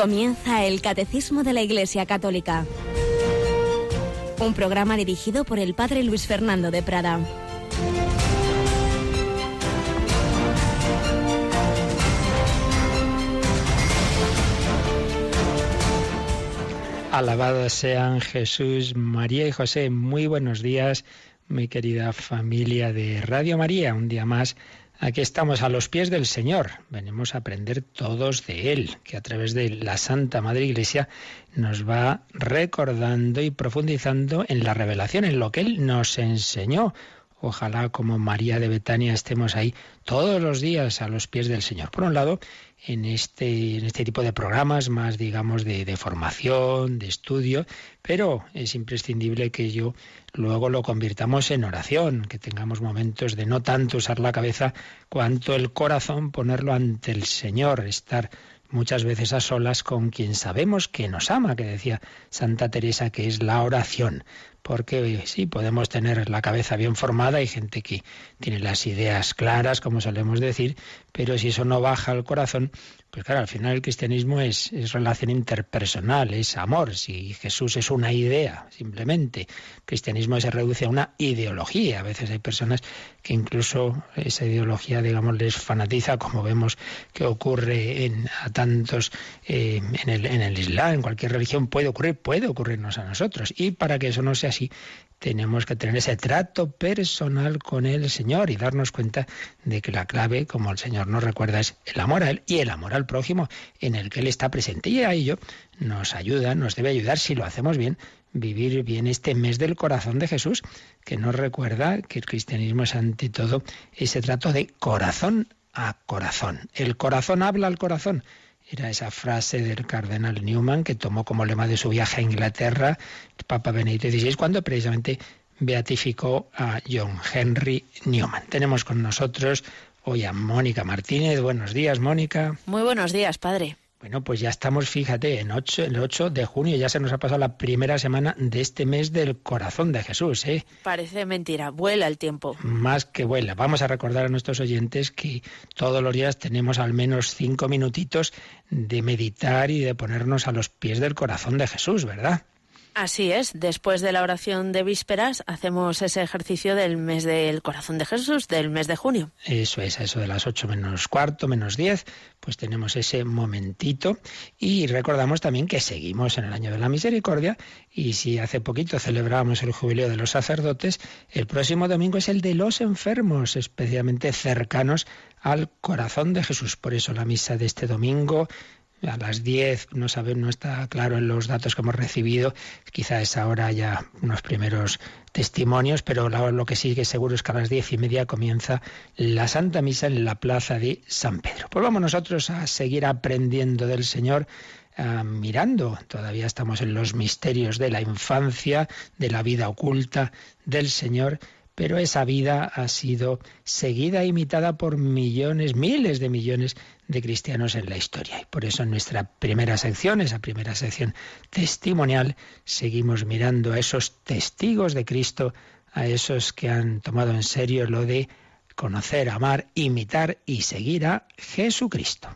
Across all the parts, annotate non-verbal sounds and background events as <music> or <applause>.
Comienza el Catecismo de la Iglesia Católica. Un programa dirigido por el Padre Luis Fernando de Prada. Alabados sean Jesús, María y José. Muy buenos días, mi querida familia de Radio María. Un día más Aquí estamos a los pies del Señor. Venimos a aprender todos de Él, que a través de la Santa Madre Iglesia nos va recordando y profundizando en la revelación, en lo que Él nos enseñó. Ojalá como María de Betania estemos ahí todos los días a los pies del Señor. Por un lado, en este, en este tipo de programas más, digamos, de, de, formación, de estudio, pero es imprescindible que yo luego lo convirtamos en oración, que tengamos momentos de no tanto usar la cabeza cuanto el corazón, ponerlo ante el Señor, estar muchas veces a solas con quien sabemos que nos ama, que decía Santa Teresa, que es la oración porque sí, podemos tener la cabeza bien formada, hay gente que tiene las ideas claras, como solemos decir, pero si eso no baja al corazón, pues claro, al final el cristianismo es, es, relación interpersonal, es amor. Si Jesús es una idea, simplemente, el cristianismo se reduce a una ideología. A veces hay personas que incluso esa ideología, digamos, les fanatiza, como vemos que ocurre en, a tantos eh, en, el, en el Islam, en cualquier religión puede ocurrir, puede ocurrirnos a nosotros. Y para que eso no sea así, tenemos que tener ese trato personal con el Señor y darnos cuenta de que la clave, como el Señor nos recuerda, es el amor a Él y el amor al prójimo en el que Él está presente. Y a ello nos ayuda, nos debe ayudar, si lo hacemos bien, vivir bien este mes del corazón de Jesús, que nos recuerda que el cristianismo es ante todo ese trato de corazón a corazón. El corazón habla al corazón. Era esa frase del cardenal Newman que tomó como lema de su viaje a Inglaterra el Papa Benedicto XVI cuando precisamente beatificó a John Henry Newman. Tenemos con nosotros hoy a Mónica Martínez. Buenos días, Mónica. Muy buenos días, padre. Bueno, pues ya estamos, fíjate, en ocho, el 8 de junio ya se nos ha pasado la primera semana de este mes del corazón de Jesús. ¿eh? Parece mentira, vuela el tiempo. Más que vuela. Vamos a recordar a nuestros oyentes que todos los días tenemos al menos cinco minutitos de meditar y de ponernos a los pies del corazón de Jesús, ¿verdad? Así es, después de la oración de vísperas hacemos ese ejercicio del mes del corazón de Jesús, del mes de junio. Eso es, eso de las ocho menos cuarto, menos diez, pues tenemos ese momentito y recordamos también que seguimos en el año de la misericordia y si hace poquito celebrábamos el jubileo de los sacerdotes, el próximo domingo es el de los enfermos, especialmente cercanos al corazón de Jesús. Por eso la misa de este domingo a las 10, no saben, no está claro en los datos que hemos recibido, quizá es ahora ya unos primeros testimonios, pero lo que sí que seguro es que a las diez y media comienza la Santa Misa en la plaza de San Pedro. Pues vamos nosotros a seguir aprendiendo del Señor, uh, mirando, todavía estamos en los misterios de la infancia, de la vida oculta del Señor, pero esa vida ha sido seguida e imitada por millones, miles de millones de cristianos en la historia. Y por eso en nuestra primera sección, esa primera sección testimonial, seguimos mirando a esos testigos de Cristo, a esos que han tomado en serio lo de conocer, amar, imitar y seguir a Jesucristo.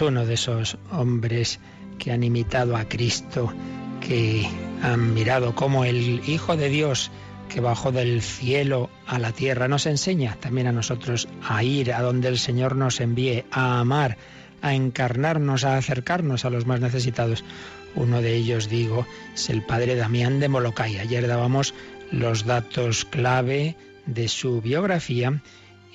Uno de esos hombres que han imitado a Cristo, que han mirado cómo el Hijo de Dios que bajó del cielo a la tierra nos enseña también a nosotros a ir a donde el Señor nos envíe, a amar, a encarnarnos, a acercarnos a los más necesitados. Uno de ellos, digo, es el padre Damián de Molokai. Ayer dábamos los datos clave de su biografía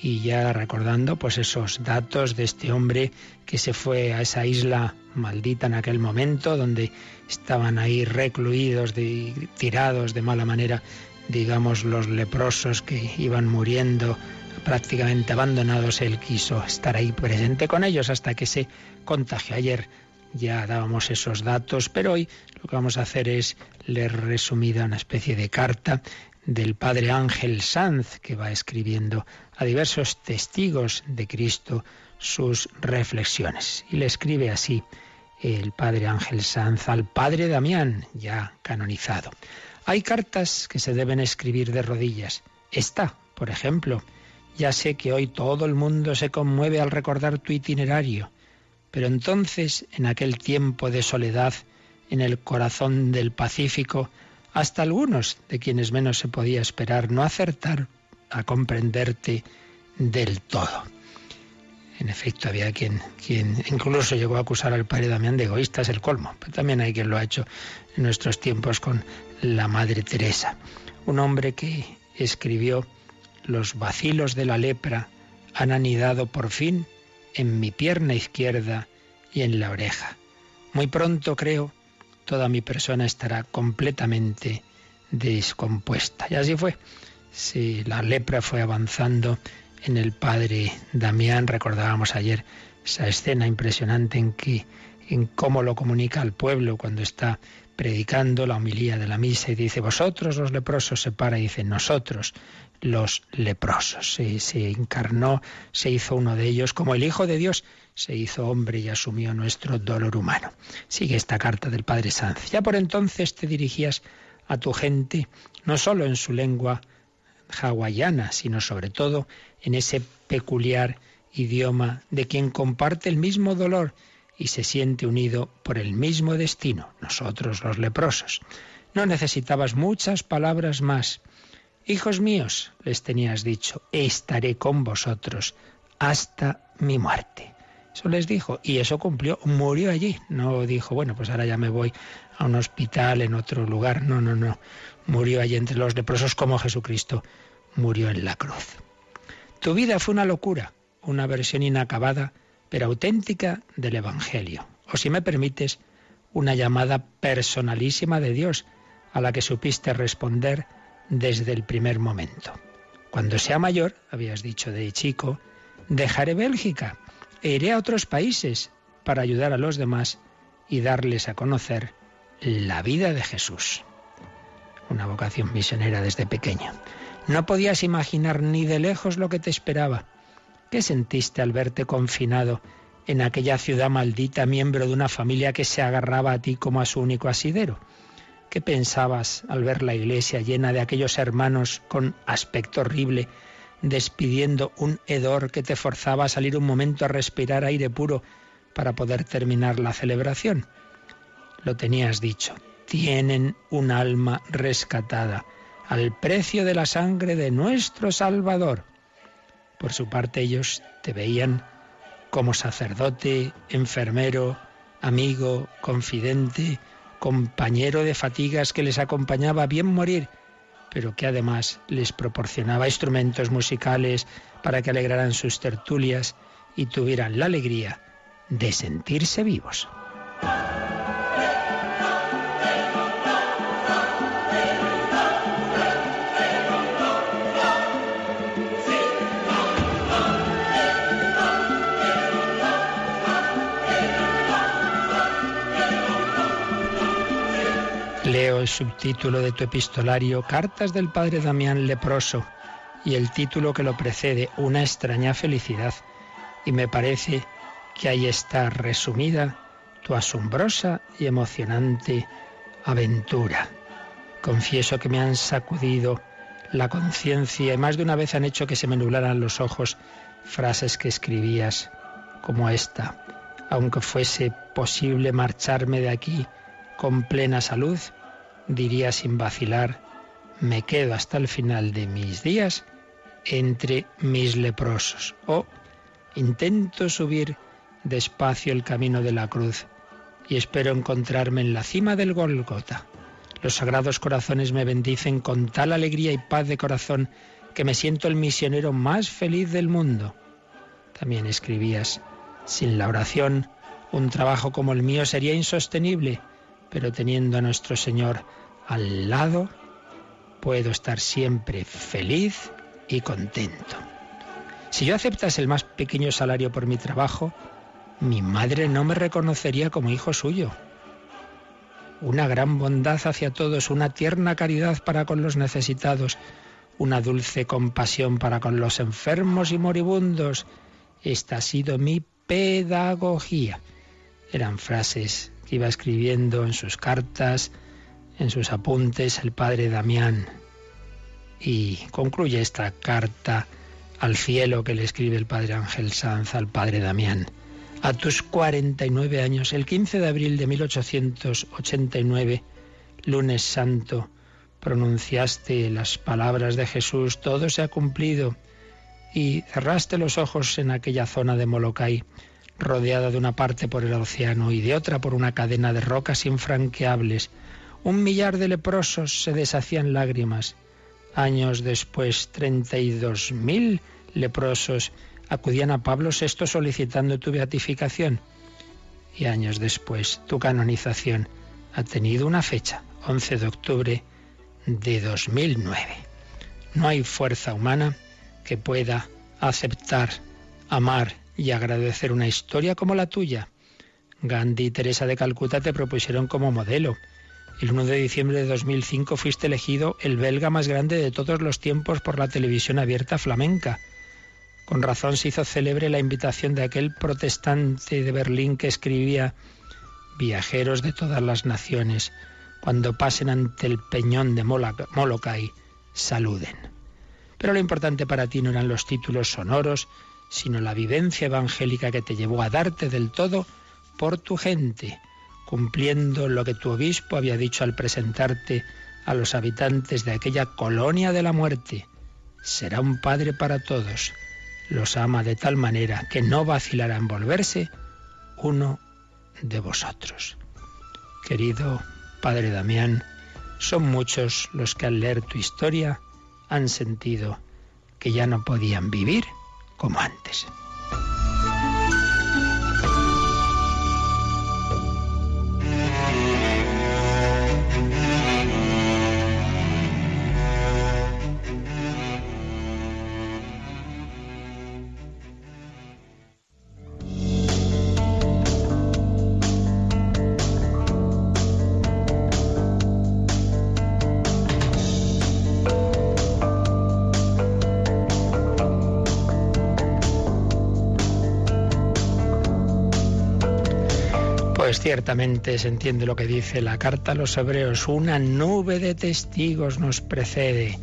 y ya recordando pues esos datos de este hombre que se fue a esa isla maldita en aquel momento donde estaban ahí recluidos de, tirados de mala manera digamos los leprosos que iban muriendo prácticamente abandonados él quiso estar ahí presente con ellos hasta que se contagió. Ayer ya dábamos esos datos pero hoy lo que vamos a hacer es leer resumida una especie de carta del padre Ángel Sanz, que va escribiendo a diversos testigos de Cristo sus reflexiones. Y le escribe así el padre Ángel Sanz al padre Damián, ya canonizado. Hay cartas que se deben escribir de rodillas. Esta, por ejemplo, ya sé que hoy todo el mundo se conmueve al recordar tu itinerario, pero entonces, en aquel tiempo de soledad, en el corazón del Pacífico, hasta algunos de quienes menos se podía esperar no acertar a comprenderte del todo. En efecto, había quien, incluso llegó a acusar al padre Damián de egoísta, es el colmo, pero también hay quien lo ha hecho en nuestros tiempos con la Madre Teresa. Un hombre que escribió, los vacilos de la lepra han anidado por fin en mi pierna izquierda y en la oreja. Muy pronto, creo, toda mi persona estará completamente descompuesta. Y así fue. Si la lepra fue avanzando en el padre Damián, recordábamos ayer esa escena impresionante en que en cómo lo comunica al pueblo cuando está predicando la homilía de la misa y dice, vosotros los leprosos se para y dice, nosotros los leprosos. Se, encarnó, se hizo uno de ellos como el Hijo de Dios se hizo hombre y asumió nuestro dolor humano. Sigue esta carta del Padre Sanz. Ya por entonces te dirigías a tu gente, no solo en su lengua hawaiana, sino sobre todo en ese peculiar idioma de quien comparte el mismo dolor y se siente unido por el mismo destino, nosotros los leprosos. No necesitabas muchas palabras más. Hijos míos, les tenías dicho, estaré con vosotros hasta mi muerte. Eso les dijo y eso cumplió, murió allí. No dijo, bueno, pues ahora ya me voy a un hospital en otro lugar. No, no, no. Murió allí entre los leprosos como Jesucristo murió en la cruz. Tu vida fue una locura, una versión inacabada, pero auténtica del Evangelio. O si me permites, una llamada personalísima de Dios a la que supiste responder desde el primer momento. Cuando sea mayor, habías dicho de chico, dejaré Bélgica e iré a otros países para ayudar a los demás y darles a conocer la vida de Jesús. Una vocación misionera desde pequeño. No podías imaginar ni de lejos lo que te esperaba. ¿Qué sentiste al verte confinado en aquella ciudad maldita, miembro de una familia que se agarraba a ti como a su único asidero? ¿Qué pensabas al ver la iglesia llena de aquellos hermanos con aspecto horrible despidiendo un hedor que te forzaba a salir un momento a respirar aire puro para poder terminar la celebración. Lo tenías dicho, tienen un alma rescatada al precio de la sangre de nuestro Salvador. Por su parte ellos te veían como sacerdote, enfermero, amigo, confidente, compañero de fatigas que les acompañaba bien morir pero que además les proporcionaba instrumentos musicales para que alegraran sus tertulias y tuvieran la alegría de sentirse vivos. El subtítulo de tu epistolario Cartas del Padre Damián Leproso y el título que lo precede Una extraña felicidad. Y me parece que ahí está resumida tu asombrosa y emocionante aventura. Confieso que me han sacudido la conciencia y más de una vez han hecho que se me nublaran los ojos frases que escribías como esta. Aunque fuese posible marcharme de aquí con plena salud, diría sin vacilar, me quedo hasta el final de mis días entre mis leprosos. O intento subir despacio el camino de la cruz y espero encontrarme en la cima del Golgota. Los sagrados corazones me bendicen con tal alegría y paz de corazón que me siento el misionero más feliz del mundo. También escribías, sin la oración, un trabajo como el mío sería insostenible, pero teniendo a nuestro Señor al lado, puedo estar siempre feliz y contento. Si yo aceptase el más pequeño salario por mi trabajo, mi madre no me reconocería como hijo suyo. una gran bondad hacia todos, una tierna caridad para con los necesitados, una dulce compasión para con los enfermos y moribundos. Esta ha sido mi pedagogía. Eran frases que iba escribiendo en sus cartas, en sus apuntes el padre Damián. Y concluye esta carta al cielo que le escribe el padre Ángel Sanz al padre Damián. A tus 49 años, el 15 de abril de 1889, lunes santo, pronunciaste las palabras de Jesús, todo se ha cumplido, y cerraste los ojos en aquella zona de Molokai, rodeada de una parte por el océano y de otra por una cadena de rocas infranqueables. Un millar de leprosos se deshacían lágrimas. Años después, treinta y dos mil leprosos acudían a Pablo VI solicitando tu beatificación. Y años después, tu canonización ha tenido una fecha, 11 de octubre de 2009. No hay fuerza humana que pueda aceptar, amar y agradecer una historia como la tuya. Gandhi y Teresa de Calcuta te propusieron como modelo. El 1 de diciembre de 2005 fuiste elegido el belga más grande de todos los tiempos por la televisión abierta flamenca. Con razón se hizo célebre la invitación de aquel protestante de Berlín que escribía Viajeros de todas las naciones, cuando pasen ante el peñón de Molokai, saluden. Pero lo importante para ti no eran los títulos sonoros, sino la vivencia evangélica que te llevó a darte del todo por tu gente, cumpliendo lo que tu obispo había dicho al presentarte a los habitantes de aquella colonia de la muerte. Será un padre para todos los ama de tal manera que no vacilará en volverse uno de vosotros. Querido Padre Damián, son muchos los que al leer tu historia han sentido que ya no podían vivir como antes. Ciertamente se entiende lo que dice la carta a los hebreos. Una nube de testigos nos precede.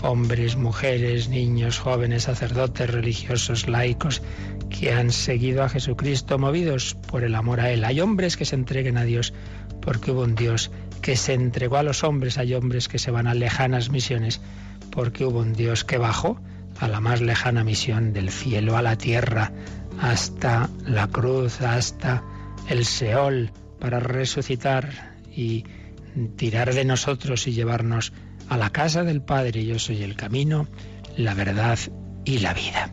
Hombres, mujeres, niños, jóvenes, sacerdotes, religiosos, laicos, que han seguido a Jesucristo movidos por el amor a Él. Hay hombres que se entreguen a Dios porque hubo un Dios que se entregó a los hombres. Hay hombres que se van a lejanas misiones porque hubo un Dios que bajó a la más lejana misión del cielo a la tierra, hasta la cruz, hasta el Seol para resucitar y tirar de nosotros y llevarnos a la casa del Padre. Yo soy el camino, la verdad y la vida.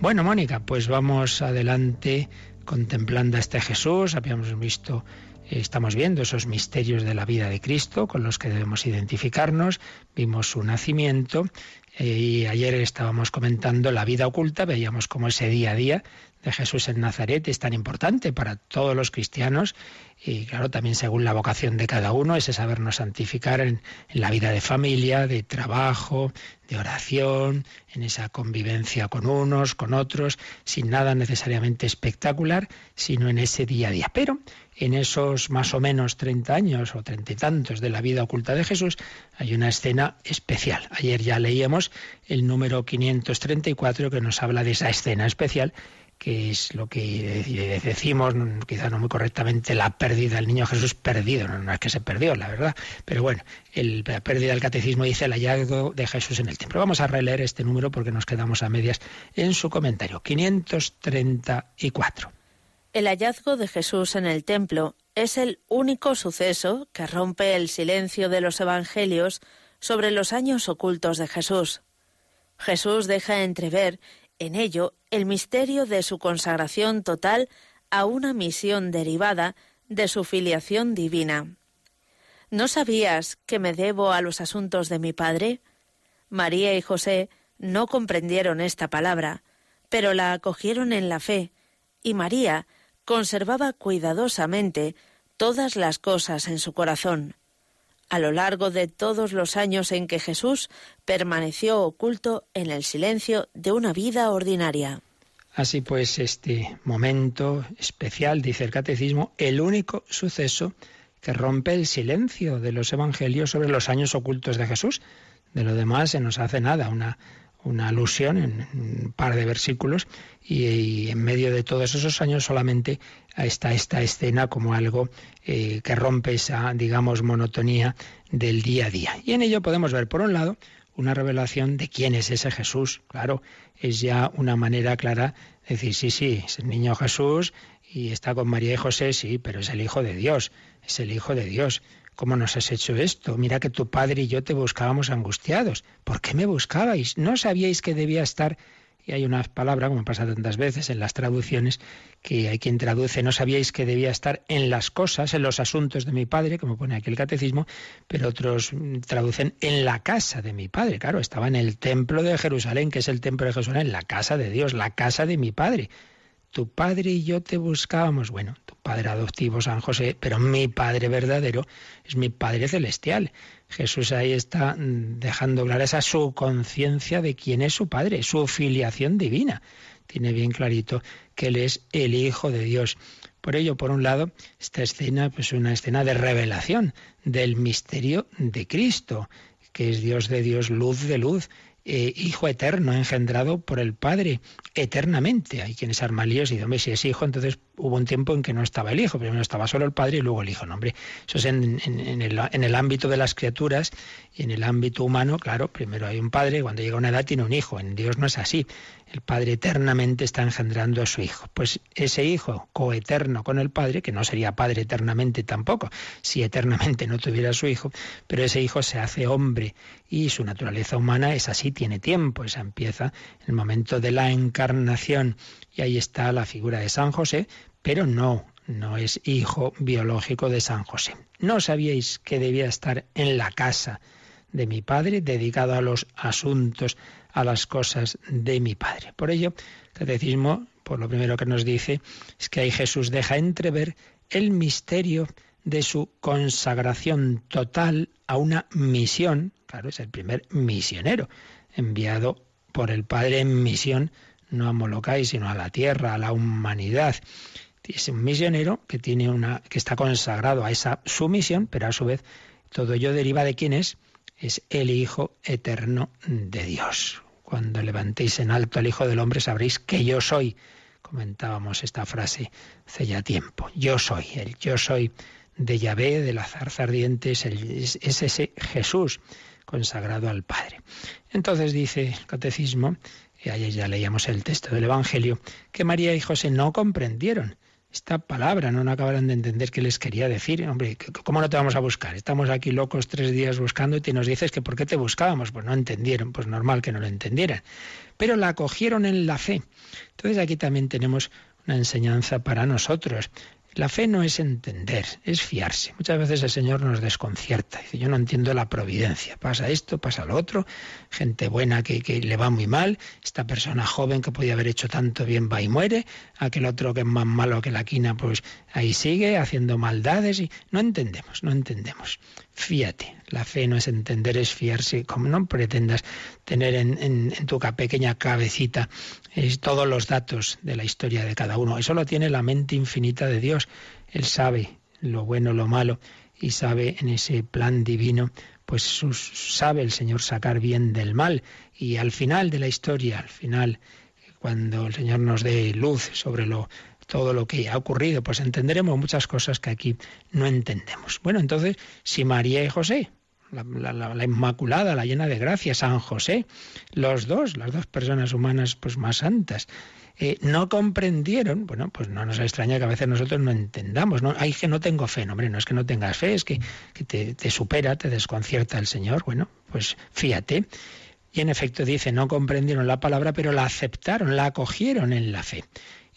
Bueno, Mónica, pues vamos adelante contemplando a este Jesús. Habíamos visto, estamos viendo esos misterios de la vida de Cristo con los que debemos identificarnos. Vimos su nacimiento eh, y ayer estábamos comentando la vida oculta, veíamos cómo ese día a día de Jesús en Nazaret es tan importante para todos los cristianos y claro, también según la vocación de cada uno, ese sabernos santificar en, en, la vida de familia, de trabajo, de oración, en esa convivencia con unos, con otros, sin nada necesariamente espectacular, sino en ese día a día. Pero en esos más o menos 30 años o treinta y tantos de la vida oculta de Jesús, hay una escena especial. Ayer ya leíamos el número 534 que nos habla de esa escena especial que es lo que decimos, quizá no muy correctamente, la pérdida del niño Jesús perdido, no, es que se perdió, la verdad, pero bueno, el, la pérdida del catecismo dice el hallazgo de Jesús en el templo. Vamos a releer este número porque nos quedamos a medias en su comentario, 534. El hallazgo de Jesús en el templo es el único suceso que rompe el silencio de los evangelios sobre los años ocultos de Jesús. Jesús deja entrever en ello el misterio de su consagración total a una misión derivada de su filiación divina. ¿No sabías que me debo a los asuntos de mi Padre? María y José no comprendieron esta palabra, pero la acogieron en la fe, y María conservaba cuidadosamente todas las cosas en su corazón. A lo largo de todos los años en que Jesús permaneció oculto en el silencio de una vida ordinaria. Así pues, este momento especial, dice el catecismo, el único suceso que rompe el silencio de los evangelios sobre los años ocultos de Jesús. De lo demás se nos hace nada, una, una alusión en un par de versículos y, en medio de todos esos años solamente está esta escena como algo eh, que rompe esa, digamos, monotonía del día a día. Y en ello podemos ver, por un lado, una revelación de quién es ese Jesús. Claro, es ya una manera clara de decir, sí, sí, es el niño Jesús y está con María y José, sí, pero es el Hijo de Dios, es el Hijo de Dios. ¿Cómo nos has hecho esto? Mira que tu padre y yo te buscábamos angustiados. ¿Por qué me buscabais? ¿No sabíais que debía estar y hay una palabra, como pasa tantas veces en las traducciones, que hay quien traduce, no sabíais que debía estar en las cosas, en los asuntos de mi padre, como pone aquí el catecismo, pero otros traducen en la casa de mi padre. Claro, estaba en el templo de Jerusalén, que es el templo de Jerusalén, la casa de Dios, la casa de mi padre. Tu padre y yo te buscábamos. Bueno, tu padre adoptivo, San José, pero mi padre verdadero es mi padre celestial. Jesús ahí está mm, dejando clara esa su conciencia de quién es su Padre, su filiación divina. Tiene bien clarito que Él es el Hijo de Dios. Por ello, por un lado, esta escena es pues una escena de revelación del misterio de Cristo, que es Dios de Dios, luz de luz, eh, hijo eterno, engendrado por el Padre eternamente. Hay quienes arman líos y dicen, si es hijo, entonces hubo un tiempo en que no estaba el hijo, primero estaba solo el Padre y luego el hijo. No, hombre, eso es en, el, en el ámbito de las criaturas y en el ámbito humano, claro, primero hay un Padre y cuando llega una edad tiene un hijo. En Dios no es así. El Padre eternamente está engendrando a su Hijo. Pues ese Hijo coeterno con el Padre, que no sería Padre eternamente tampoco, si eternamente no tuviera su Hijo, pero ese Hijo se hace hombre y su naturaleza humana es así, tiene tiempo, esa empieza el momento de la encarnación y ahí está la figura de San José, pero no, no es hijo biológico de San José. ¿No sabíais que debía estar en la casa de mi padre, dedicado a los asuntos a las cosas de mi Padre. Por ello, el catecismo, por lo primero que nos dice, es que ahí Jesús deja entrever el misterio de su consagración total a una misión. Claro, es el primer misionero enviado por el Padre en misión, no a Molokai, sino a la tierra, a la humanidad. Es un misionero que tiene una, que está consagrado a esa sumisión, pero a su vez todo ello deriva de quién es, es el Hijo eterno de Dios. Cuando levantéis en alto al Hijo del Hombre sabréis que yo soy. Comentábamos esta frase hace ya tiempo. Yo soy, el yo soy de Yahvé, de la zarza ardiente, es, es ese Jesús consagrado al Padre. Entonces dice el catecismo, y ayer ya leíamos el texto del Evangelio, que María y José no comprendieron esta palabra, no, no acabaron de entender qué les quería decir. Hombre, ¿cómo no te vamos a buscar? Estamos aquí locos tres días buscando y nos dices que por qué te buscábamos. Pues no entendieron, pues normal que no lo entendieran. Pero la acogieron en la fe. Entonces aquí también tenemos una enseñanza para nosotros. La fe no es entender, es fiarse. Muchas veces el Señor nos desconcierta. Dice, yo no entiendo la providencia. Pasa esto, pasa lo otro. Gente buena que, le va muy mal. Esta persona joven que podía haber hecho tanto bien va y muere. Aquel otro que es más malo que la quina, pues ahí sigue haciendo maldades. Y no entendemos, no entendemos. Fíate. La fe no es entender, es fiarse. Como no pretendas tener en, en, tu pequeña cabecita todos los datos de la historia de cada uno. Eso lo tiene la mente infinita de Dios. Él sabe lo bueno, lo malo, y sabe en ese plan divino, pues sabe el Señor sacar bien del mal. Y al final de la historia, al final, cuando el Señor nos dé luz sobre lo todo lo que ha ocurrido, pues entenderemos muchas cosas que aquí no entendemos. Bueno, entonces, si María y José la, Inmaculada, la llena de gracia, San José, los dos, las dos personas humanas pues más santas, eh, no comprendieron, bueno, pues no nos extraña que a veces nosotros no entendamos, no, hay que no tengo fe, hombre, no es que no tengas fe, es que, te, te supera, te desconcierta el Señor, bueno, pues fíjate. Y en efecto dice, no comprendieron la palabra, pero la aceptaron, la acogieron en la fe.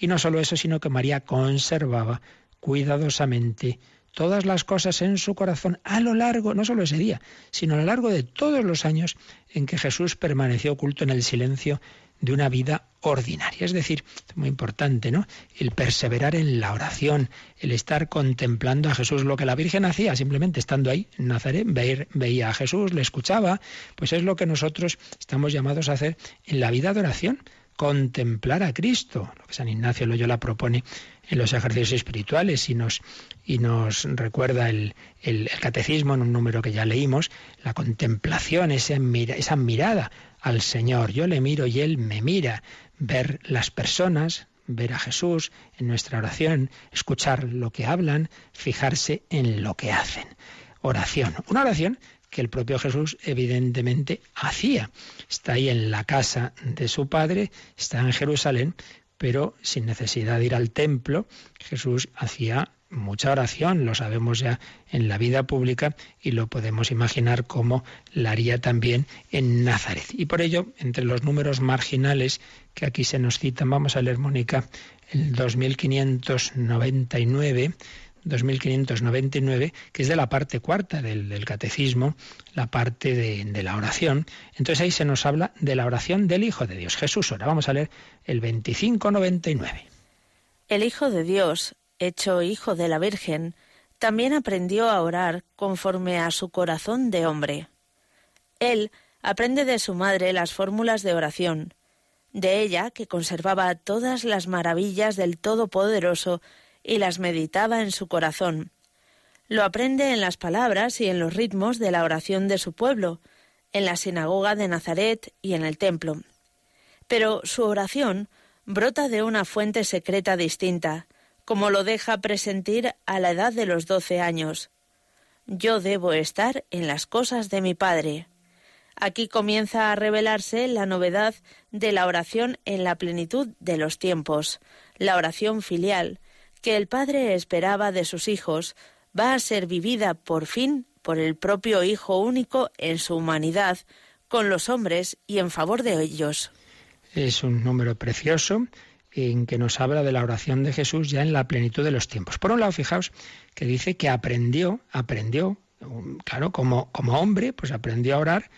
Y no solo eso, sino que María conservaba cuidadosamente todas las cosas en su corazón a lo largo, no solo ese día, sino a lo largo de todos los años en que Jesús permaneció oculto en el silencio de una vida ordinaria. Es decir, muy importante, ¿no? El perseverar en la oración, el estar contemplando a Jesús, lo que la Virgen hacía, simplemente estando ahí en Nazaret, veía a Jesús, le escuchaba, pues es lo que nosotros estamos llamados a hacer en la vida de oración contemplar a Cristo, lo que San Ignacio Loyola propone en los ejercicios espirituales y nos, y nos recuerda el, el, catecismo en un número que ya leímos, la contemplación, esa, esa mirada al Señor. Yo le miro y Él me mira. Ver las personas, ver a Jesús en nuestra oración, escuchar lo que hablan, fijarse en lo que hacen. Oración. Una oración que el propio Jesús evidentemente hacía. Está ahí en la casa de su padre, está en Jerusalén, pero sin necesidad de ir al templo, Jesús hacía mucha oración, lo sabemos ya en la vida pública y lo podemos imaginar como la haría también en Nazaret. Y por ello, entre los números marginales que aquí se nos citan, vamos a leer, Mónica, el 2599, 2599, que es de la parte cuarta del, catecismo, la parte de, de, la oración. Entonces ahí se nos habla de la oración del Hijo de Dios, Jesús. Ahora vamos a leer el 2599. El Hijo de Dios, hecho Hijo de la Virgen, también aprendió a orar conforme a su corazón de hombre. Él aprende de su madre las fórmulas de oración, de ella que conservaba todas las maravillas del Todopoderoso y las meditaba en su corazón. Lo aprende en las palabras y en los ritmos de la oración de su pueblo, en la sinagoga de Nazaret y en el templo. Pero su oración brota de una fuente secreta distinta, como lo deja presentir a la edad de los doce años. Yo debo estar en las cosas de mi Padre. Aquí comienza a revelarse la novedad de la oración en la plenitud de los tiempos, la oración filial, que el Padre esperaba de sus hijos, va a ser vivida por fin por el propio Hijo único en su humanidad, con los hombres y en favor de ellos. Es un número precioso en que nos habla de la oración de Jesús ya en la plenitud de los tiempos. Por un lado, fijaos que dice que aprendió, aprendió, claro, como, como hombre, pues aprendió a orar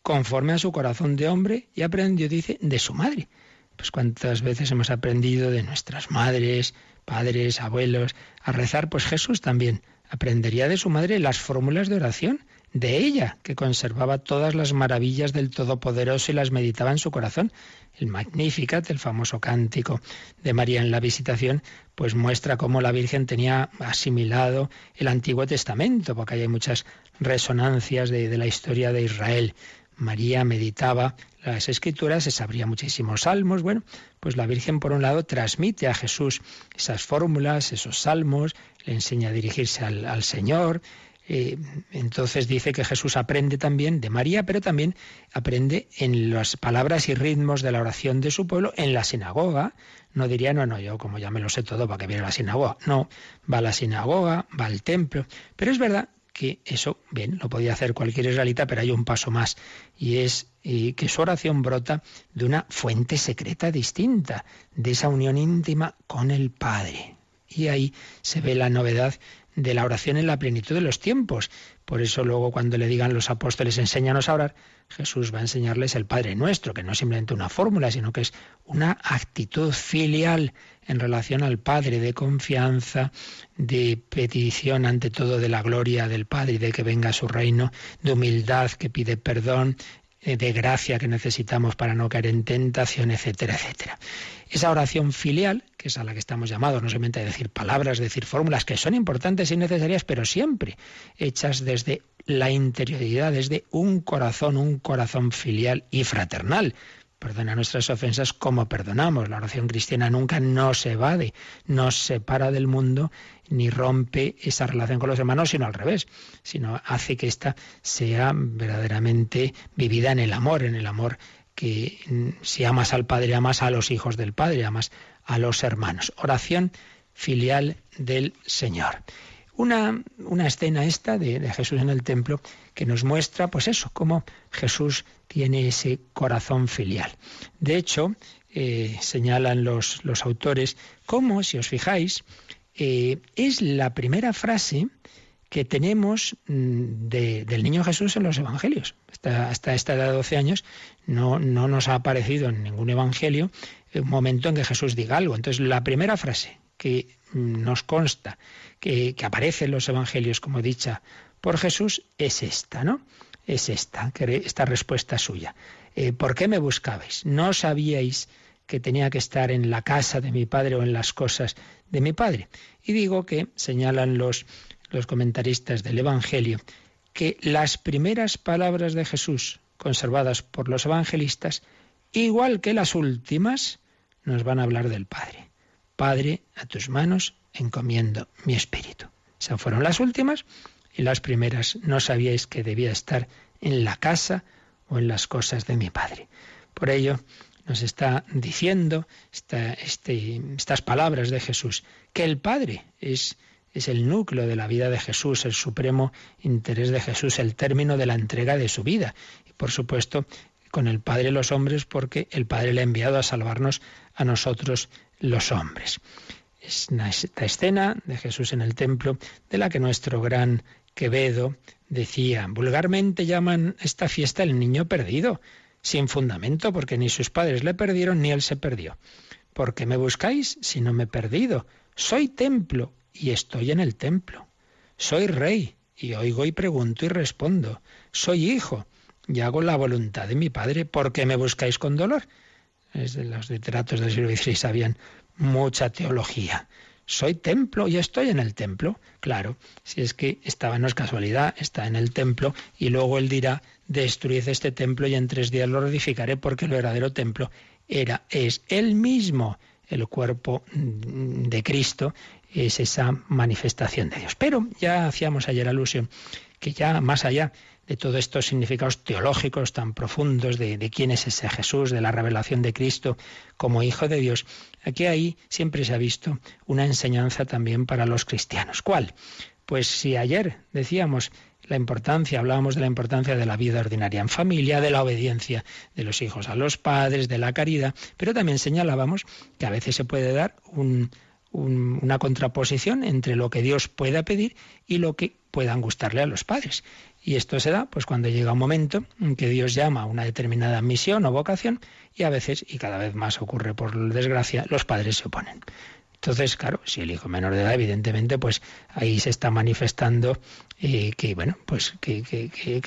conforme a su corazón de hombre y aprendió, dice, de su madre. Pues cuántas veces hemos aprendido de nuestras madres, padres, abuelos, a rezar, pues Jesús también aprendería de su madre las fórmulas de oración de ella, que conservaba todas las maravillas del Todopoderoso y las meditaba en su corazón. El Magnificat, el famoso cántico de María en la visitación, pues muestra cómo la Virgen tenía asimilado el Antiguo Testamento, porque hay muchas resonancias de, de la historia de Israel. María meditaba las escrituras, se sabría muchísimos salmos. Bueno, pues la Virgen por un lado transmite a Jesús esas fórmulas, esos salmos, le enseña a dirigirse al, Señor, eh, entonces dice que Jesús aprende también de María, pero también aprende en las palabras y ritmos de la oración de su pueblo en la sinagoga. No diría, no, no, yo como ya me lo sé todo, ¿para que viene a la sinagoga? No, va a la sinagoga, va al templo. Pero es verdad que eso, bien, lo podía hacer cualquier israelita, pero hay un paso más, y es que su oración brota de una fuente secreta distinta, de esa unión íntima con el Padre. Y ahí se ve la novedad de la oración en la plenitud de los tiempos. Por eso luego cuando le digan los apóstoles enséñanos a orar, Jesús va a enseñarles el Padre Nuestro, que no es simplemente una fórmula, sino que es una actitud filial en relación al Padre, de confianza, de petición ante todo de la gloria del Padre y de que venga su reino, de humildad que pide perdón, de gracia que necesitamos para no caer en tentación, etcétera, etcétera. Esa oración filial, que es a la que estamos llamados, no solamente a decir palabras, decir fórmulas, que son importantes y necesarias, pero siempre hechas desde la interioridad, desde un corazón, un corazón filial y fraternal. Perdona nuestras ofensas como perdonamos. La oración cristiana nunca nos evade, nos separa del mundo ni rompe esa relación con los hermanos, sino al revés, sino hace que ésta sea verdaderamente vivida en el amor, en el amor que mm, si amas al Padre, amas a los hijos del Padre, amas a los hermanos. Oración filial del Señor. Una, una escena esta de, de, Jesús en el templo que nos muestra, pues eso, cómo Jesús tiene ese corazón filial. De hecho, eh, señalan los, autores, cómo, si os fijáis, eh, es la primera frase que tenemos mm, del niño Jesús en los evangelios. Hasta, esta edad de 12 años no, no nos ha aparecido en ningún evangelio un momento en que Jesús diga algo. Entonces, la primera frase que nos consta, que, aparece en los evangelios como dicha por Jesús, es esta, ¿no? Es esta, esta respuesta suya. Eh, ¿Por qué me buscabais? ¿No sabíais que tenía que estar en la casa de mi padre o en las cosas de mi padre? Y digo que señalan los, los comentaristas del Evangelio que las primeras palabras de Jesús, conservadas por los evangelistas, igual que las últimas, nos van a hablar del Padre. Padre, a tus manos encomiendo mi espíritu. Esas fueron las últimas y las primeras no sabíais que debía estar en la casa o en las cosas de mi Padre. Por ello nos está diciendo este, estas palabras de Jesús, que el Padre es, es el núcleo de la vida de Jesús, el supremo interés de Jesús, el término de la entrega de su vida. Y por supuesto, con el Padre los hombres, porque el Padre le ha enviado a salvarnos a nosotros los hombres. Es esta escena de Jesús en el templo, de la que nuestro gran Quevedo decía, vulgarmente llaman esta fiesta el niño perdido, sin fundamento, porque ni sus padres le perdieron ni él se perdió. ¿Por qué me buscáis si no me he perdido? Soy templo y estoy en el templo. Soy rey y oigo y pregunto y respondo. Soy hijo y hago la voluntad de mi Padre. ¿Por qué me buscáis con dolor? Es de los literatos del siglo XVI sabían mucha teología. Soy templo y estoy en el templo. Claro, si es que estaba no es casualidad, está en el templo y luego él dirá, destruid este templo y en tres días lo edificaré porque el verdadero templo era, es él mismo, el cuerpo de Cristo, es esa manifestación de Dios. Pero ya hacíamos ayer alusión que ya más allá de todos estos significados teológicos tan profundos de, quién es ese Jesús, de la revelación de Cristo como Hijo de Dios, aquí ahí siempre se ha visto una enseñanza también para los cristianos. ¿Cuál? Pues si ayer decíamos la importancia, hablábamos de la importancia de la vida ordinaria en familia, de la obediencia de los hijos a los padres, de la caridad, pero también señalábamos que a veces se puede dar una contraposición entre lo que Dios pueda pedir y lo que puedan gustarle a los padres. Y esto se da pues cuando llega un momento en que Dios llama a una determinada misión o vocación y a veces, y cada vez más ocurre por desgracia, los padres se oponen. Entonces, claro, si el hijo menor de edad, evidentemente, pues ahí se está manifestando eh, que, bueno, pues que,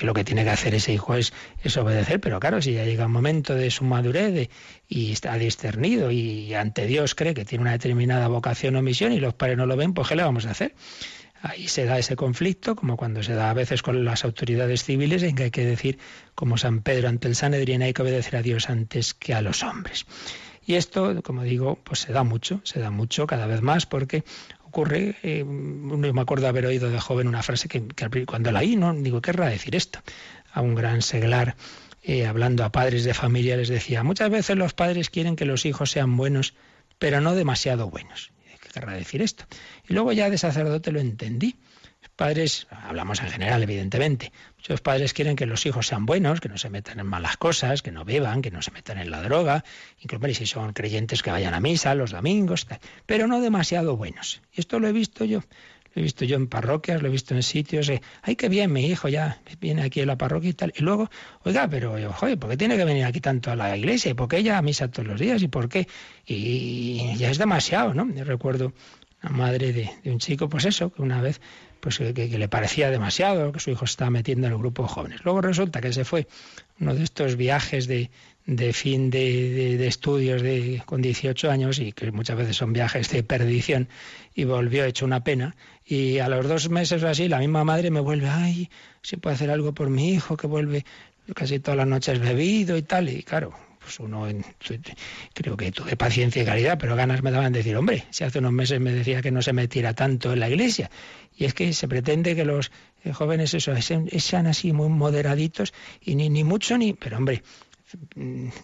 lo que tiene que hacer ese hijo es, es, obedecer, pero claro, si ya llega un momento de su madurez y está discernido y ante Dios cree que tiene una determinada vocación o misión y los padres no lo ven, pues ¿qué le vamos a hacer? Ahí se da ese conflicto, como cuando se da a veces con las autoridades civiles, en que hay que decir, como San Pedro ante el Sanedrín, hay que obedecer a Dios antes que a los hombres. Y esto, como digo, pues se da mucho, se da mucho cada vez más, porque ocurre, eh, me acuerdo haber oído de joven una frase que, cuando la oí, no digo, ¿qué querrá decir esto? A un gran seglar, eh, hablando a padres de familia, les decía, muchas veces los padres quieren que los hijos sean buenos, pero no demasiado buenos querrá decir esto. Y luego ya de sacerdote lo entendí. Padres, hablamos en general, evidentemente, muchos padres quieren que los hijos sean buenos, que no se metan en malas cosas, que no beban, que no se metan en la droga, incluso si son creyentes que vayan a misa los domingos, pero no demasiado buenos. Y esto lo he visto yo. Lo he visto yo en parroquias, lo he visto en sitios. Eh, Ay, qué bien, mi hijo ya viene aquí a la parroquia y tal. Y luego, oiga, pero, joder, ¿por qué tiene que venir aquí tanto a la iglesia? ¿Y por qué ella a misa todos los días? ¿Y por qué? Y ya es demasiado, ¿no? Yo recuerdo una madre de, un chico, pues eso, que una vez pues que, le parecía demasiado, que su hijo estaba metiendo en el grupo de jóvenes. Luego resulta que se fue uno de estos viajes de, de fin de, de, estudios de, con 18 años y que muchas veces son viajes de perdición y volvió hecho una pena y a los dos meses o así la misma madre me vuelve, ay, si puede hacer algo por mi hijo que vuelve casi todas las noches bebido y tal y claro, pues uno creo que tuve paciencia y caridad, pero ganas me daban de decir, hombre, si hace unos meses me decía que no se metiera tanto en la iglesia y es que se pretende que los jóvenes eso sean así muy moderaditos y ni, ni mucho ni, pero hombre,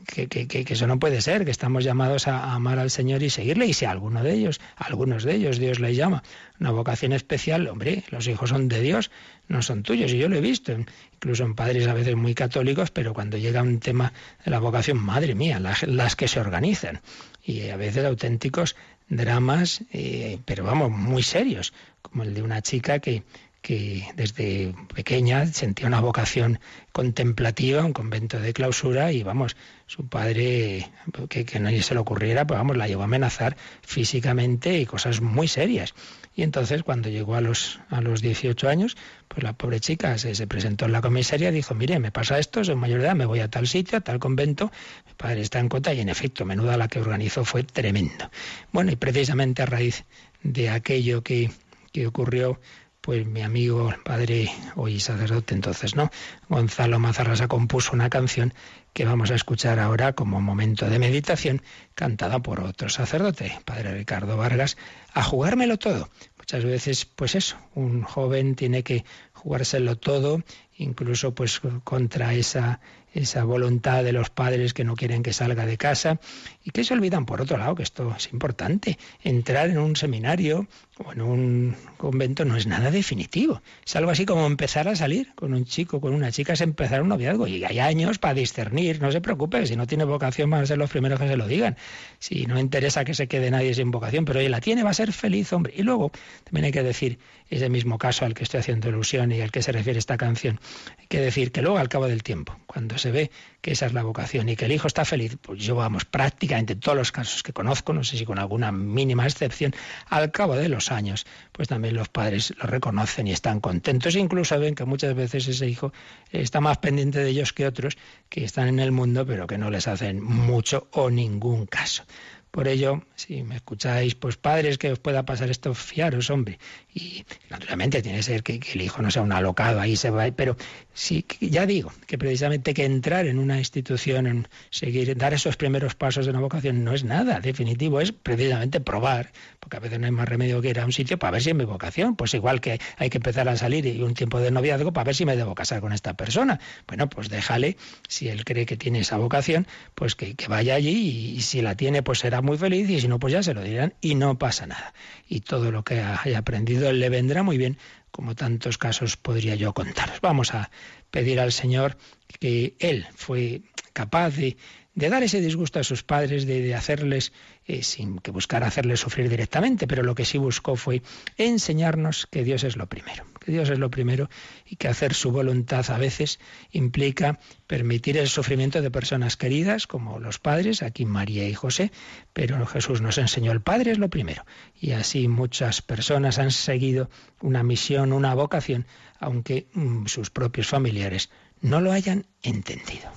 que, que, eso no puede ser, que estamos llamados a, amar al Señor y seguirle, y si alguno de ellos, algunos de ellos Dios les llama una vocación especial, hombre, los hijos son de Dios, no son tuyos, y yo lo he visto, incluso en padres a veces muy católicos, pero cuando llega un tema de la vocación, madre mía, las, que se organizan, y a veces auténticos dramas, eh, pero vamos, muy serios, como el de una chica que, que desde pequeña sentía una vocación contemplativa, un convento de clausura y vamos, su padre, que, que nadie se le ocurriera, pues vamos, la llevó a amenazar físicamente y cosas muy serias. Y entonces cuando llegó a los, a los 18 años, pues la pobre chica se, se presentó en la comisaría y dijo, mire, me pasa esto, soy mayor de edad, me voy a tal sitio, a tal convento, mi padre está en cota y en efecto, menuda la que organizó fue tremendo. Bueno, y precisamente a raíz de aquello que, que ocurrió, pues mi amigo, padre, hoy sacerdote entonces, ¿no? Gonzalo Mazarrasa compuso una canción que vamos a escuchar ahora como momento de meditación, cantada por otro sacerdote, padre Ricardo Vargas, a jugármelo todo. Muchas veces, pues eso, un joven tiene que jugárselo todo, incluso pues contra esa esa voluntad de los padres que no quieren que salga de casa y que se olvidan, por otro lado, que esto es importante. Entrar en un seminario o en un convento no es nada definitivo. Es algo así como empezar a salir con un chico, con una chica, es empezar un noviazgo. Y hay años para discernir, no se preocupe, si no tiene vocación van a ser los primeros que se lo digan. Si no interesa que se quede nadie sin vocación, pero él la tiene, va a ser feliz, hombre. Y luego también hay que decir, ese mismo caso al que estoy haciendo ilusión y al que se refiere esta canción, hay que decir que luego al cabo del tiempo, cuando se ve que esa es la vocación y que el hijo está feliz, pues yo vamos, prácticamente en todos los casos que conozco, no sé si con alguna mínima excepción, al cabo de los años, pues también los padres lo reconocen y están contentos. Incluso ven que muchas veces ese hijo está más pendiente de ellos que otros que están en el mundo, pero que no les hacen mucho o ningún caso. Por ello, si me escucháis, pues padres que os pueda pasar esto, fiaros, hombre. Y naturalmente tiene que ser que, el hijo no sea un alocado, ahí se va, pero sí, ya digo, que precisamente que entrar en una institución, en seguir, dar esos primeros pasos de una vocación no es nada definitivo, es precisamente probar, porque a veces no hay más remedio que ir a un sitio para ver si es mi vocación. Pues igual que hay que empezar a salir y un tiempo de noviazgo para ver si me debo casar con esta persona. Bueno, pues déjale, si él cree que tiene esa vocación, pues que, vaya allí y si la tiene, pues será muy feliz y si no, pues ya se lo dirán y no pasa nada. Y todo lo que haya aprendido le vendrá muy bien, como tantos casos podría yo contaros. Vamos a pedir al Señor que Él fue capaz de de dar ese disgusto a sus padres, de, hacerles, eh, sin que buscara hacerles sufrir directamente, pero lo que sí buscó fue enseñarnos que Dios es lo primero, que Dios es lo primero y que hacer su voluntad a veces implica permitir el sufrimiento de personas queridas, como los padres, aquí María y José, pero Jesús nos enseñó el Padre es lo primero. Y así muchas personas han seguido una misión, una vocación, aunque mm, sus propios familiares no lo hayan entendido.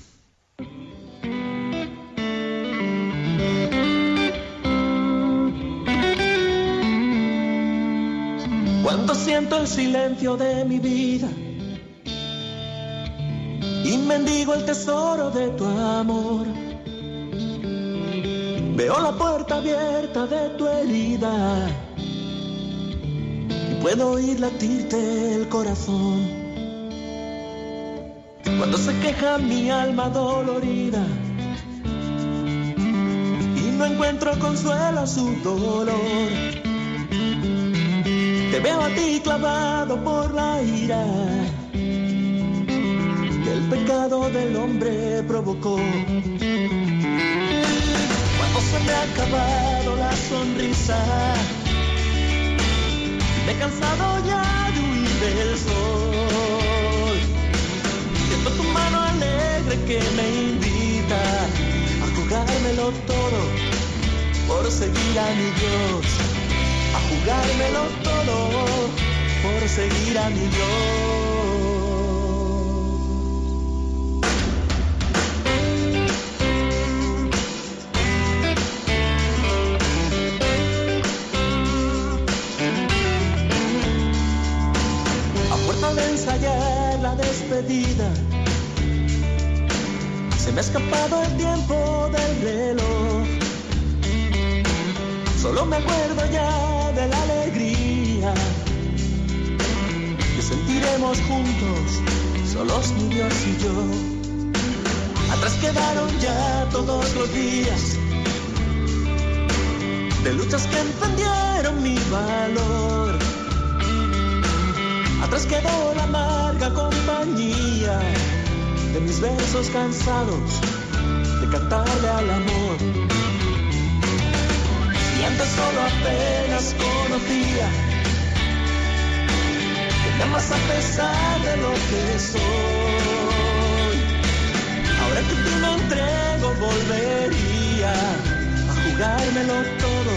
Cuando siento el silencio de mi vida y mendigo el tesoro de tu amor, veo la puerta abierta de tu herida y puedo oír latirte el corazón. Cuando se queja mi alma dolorida no encuentro consuelo a su dolor te veo a ti clavado por la ira que el pecado del hombre provocó. Cuando se me ha acabado la sonrisa, me he cansado ya de huir del sol. Siento tu mano alegre que me invita jugármelo todo por seguir a mi Dios jugármelo todo por seguir a mi Dios. A puerta de ensayar la despedida, me ha escapado el tiempo del reloj. Solo me acuerdo ya de la alegría que sentiremos juntos, solos mi Dios y yo. Atrás quedaron ya todos los días de luchas que encendieron mi valor. Atrás quedó la amarga compañía de mis versos cansados de cantarle al amor antes solo apenas conocía. Que me amas a pesar de lo que soy. Ahora que te me entrego, volvería a jugármelo todo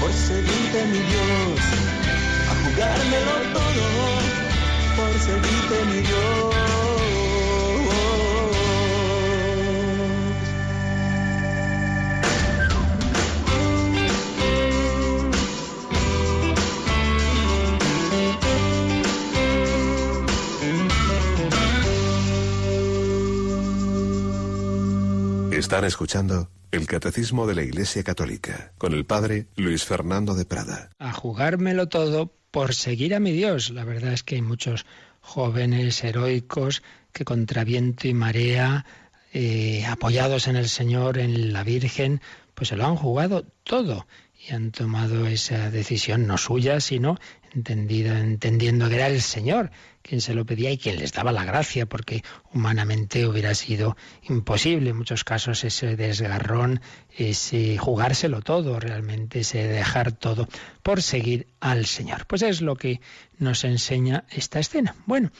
por seguirte, mi Dios. A jugármelo todo por seguirte, mi Dios. Están escuchando el Catecismo de la Iglesia Católica con el Padre Luis Fernando de Prada. A jugármelo todo por seguir a mi Dios. La verdad es que hay muchos jóvenes heroicos que contra viento y marea, eh, apoyados en el Señor, en la Virgen, pues se lo han jugado todo y han tomado esa decisión no suya, sino entendida, entendiendo que era el Señor quien se lo pedía y quien les daba la gracia, porque humanamente hubiera sido imposible en muchos casos ese desgarrón, ese jugárselo todo, realmente ese dejar todo por seguir al Señor. Pues es lo que nos enseña esta escena. Bueno,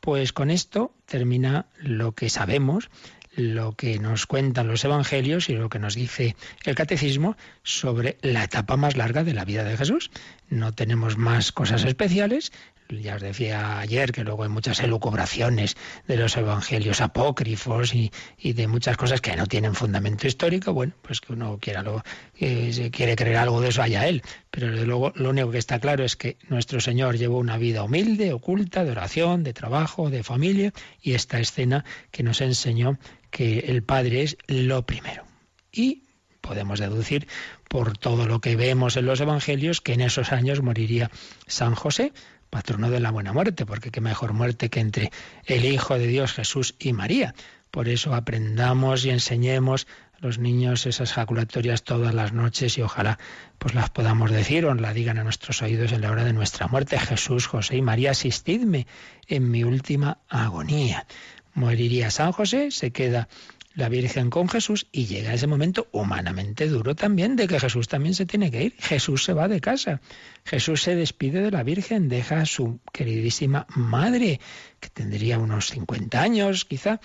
pues con esto termina lo que sabemos lo que nos cuentan los evangelios y lo que nos dice el catecismo sobre la etapa más larga de la vida de Jesús. No tenemos más cosas especiales. Ya os decía ayer que luego hay muchas elucubraciones de los evangelios apócrifos y, de muchas cosas que no tienen fundamento histórico. Bueno, pues que uno quiera lo, quiere creer algo de eso haya él. Pero desde luego lo único que está claro es que nuestro Señor llevó una vida humilde, oculta, de oración, de trabajo, de familia, y esta escena que nos enseñó que el Padre es lo primero. Y podemos deducir por todo lo que vemos en los Evangelios que en esos años moriría San José, patrono de la buena muerte, porque qué mejor muerte que entre el Hijo de Dios Jesús y María. Por eso aprendamos y enseñemos a los niños esas jaculatorias todas las noches y ojalá pues las podamos decir o la digan a nuestros oídos en la hora de nuestra muerte. Jesús, José y María, asistidme en mi última agonía. Moriría San José, se queda la Virgen con Jesús y llega ese momento humanamente duro también de que Jesús también se tiene que ir. Jesús se va de casa. Jesús se despide de la Virgen, deja a su queridísima madre, que tendría unos 50 años quizá,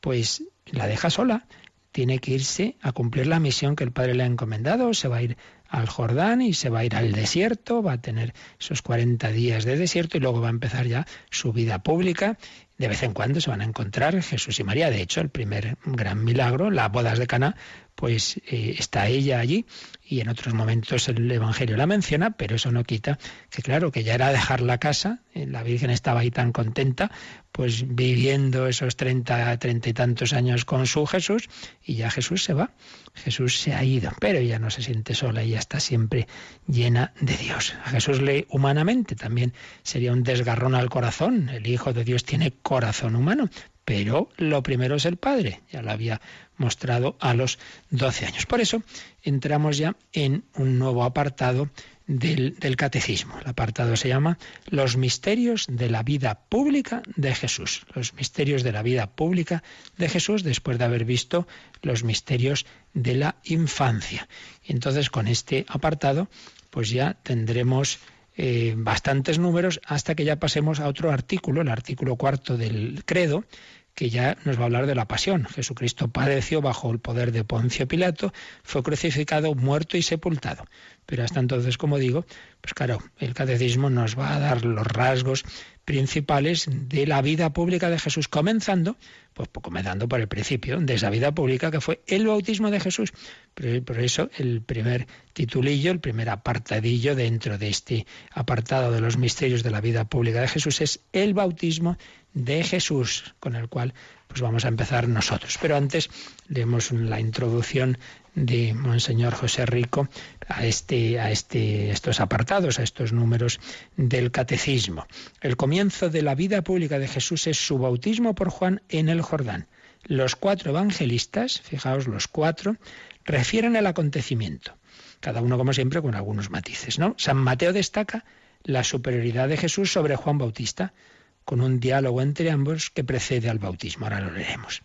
pues la deja sola. Tiene que irse a cumplir la misión que el Padre le ha encomendado, se va a ir al Jordán y se va a ir al desierto, va a tener esos 40 días de desierto y luego va a empezar ya su vida pública de vez en cuando se van a encontrar Jesús y María. De hecho, el primer gran milagro, las bodas de Cana, pues eh, está ella allí y en otros momentos el Evangelio la menciona, pero eso no quita que claro, que ya era dejar la casa, eh, la Virgen estaba ahí tan contenta, pues viviendo esos treinta, treinta y tantos años con su Jesús, y ya Jesús se va, Jesús se ha ido, pero ella no se siente sola, ella está siempre llena de Dios. A Jesús le humanamente también sería un desgarrón al corazón, el Hijo de Dios tiene corazón humano, pero lo primero es el Padre, ya lo había mostrado a los 12 años. Por eso entramos ya en un nuevo apartado del, del, catecismo. El apartado se llama Los misterios de la vida pública de Jesús. Los misterios de la vida pública de Jesús después de haber visto los misterios de la infancia. Entonces con este apartado pues ya tendremos eh, bastantes números hasta que ya pasemos a otro artículo, el artículo cuarto del credo, que ya nos va a hablar de la pasión. Jesucristo padeció bajo el poder de Poncio Pilato, fue crucificado, muerto y sepultado. Pero hasta entonces, como digo, pues claro, el catecismo nos va a dar los rasgos principales de la vida pública de Jesús, comenzando, pues comenzando por el principio de esa vida pública que fue el bautismo de Jesús. Por eso el primer titulillo, el primer apartadillo dentro de este apartado de los misterios de la vida pública de Jesús es el bautismo de Jesús, con el cual pues vamos a empezar nosotros. Pero antes leemos la introducción de Monseñor José Rico a este, a este, estos apartados, a estos números del catecismo. El comienzo de la vida pública de Jesús es su bautismo por Juan en el Jordán. Los cuatro evangelistas, fijaos los cuatro, refieren el acontecimiento, cada uno como siempre con algunos matices. San Mateo destaca la superioridad de Jesús sobre Juan Bautista, con un diálogo entre ambos que precede al bautismo. Ahora lo leeremos.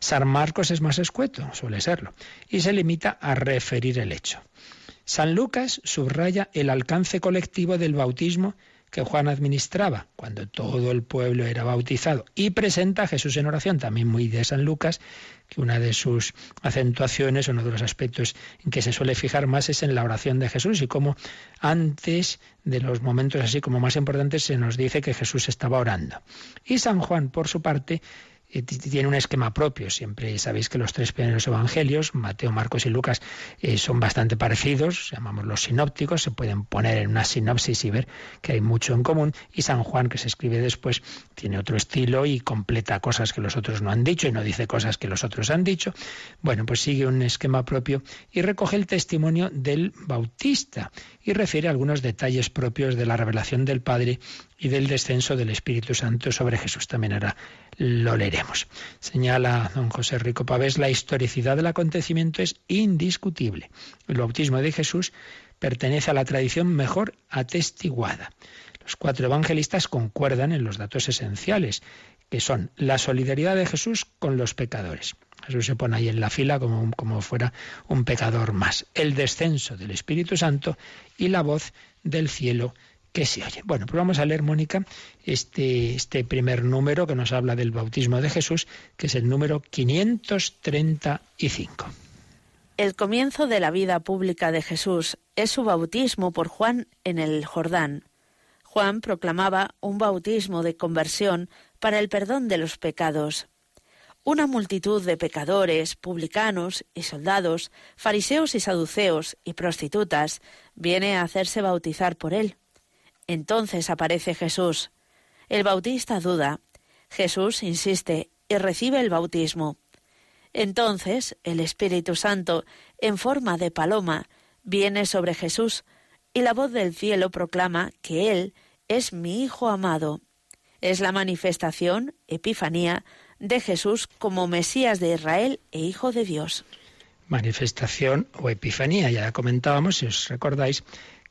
San Marcos es más escueto, suele serlo, y se limita a referir el hecho. San Lucas subraya el alcance colectivo del bautismo que Juan administraba cuando todo el pueblo era bautizado y presenta a Jesús en oración, también muy de San Lucas, que una de sus acentuaciones, uno de los aspectos en que se suele fijar más es en la oración de Jesús y cómo antes de los momentos así como más importantes se nos dice que Jesús estaba orando. Y San Juan, por su parte, tiene un esquema propio. Siempre sabéis que los tres primeros evangelios, Mateo, Marcos y Lucas, eh, son bastante parecidos, llamamos los sinópticos, se pueden poner en una sinopsis y ver que hay mucho en común. Y San Juan, que se escribe después, tiene otro estilo y completa cosas que los otros no han dicho y no dice cosas que los otros han dicho. Bueno, pues sigue un esquema propio y recoge el testimonio del Bautista y refiere algunos detalles propios de la revelación del Padre y del descenso del Espíritu Santo sobre Jesús. También ahora lo leeremos. Señala don José Rico Pavés, la historicidad del acontecimiento es indiscutible. El bautismo de Jesús pertenece a la tradición mejor atestiguada. Los cuatro evangelistas concuerdan en los datos esenciales, que son la solidaridad de Jesús con los pecadores, Jesús se pone ahí en la fila como, como fuera un pecador más. El descenso del Espíritu Santo y la voz del cielo que se oye. Bueno, pues vamos a leer, Mónica, este, este primer número que nos habla del bautismo de Jesús, que es el número 535. El comienzo de la vida pública de Jesús es su bautismo por Juan en el Jordán. Juan proclamaba un bautismo de conversión para el perdón de los pecados. Una multitud de pecadores, publicanos y soldados, fariseos y saduceos y prostitutas viene a hacerse bautizar por él. Entonces aparece Jesús. El bautista duda. Jesús insiste y recibe el bautismo. Entonces el Espíritu Santo, en forma de paloma, viene sobre Jesús, y la voz del cielo proclama que Él es mi Hijo amado. Es la manifestación, Epifanía, de Jesús como Mesías de Israel e Hijo de Dios. Manifestación o Epifanía. Ya comentábamos, si os recordáis,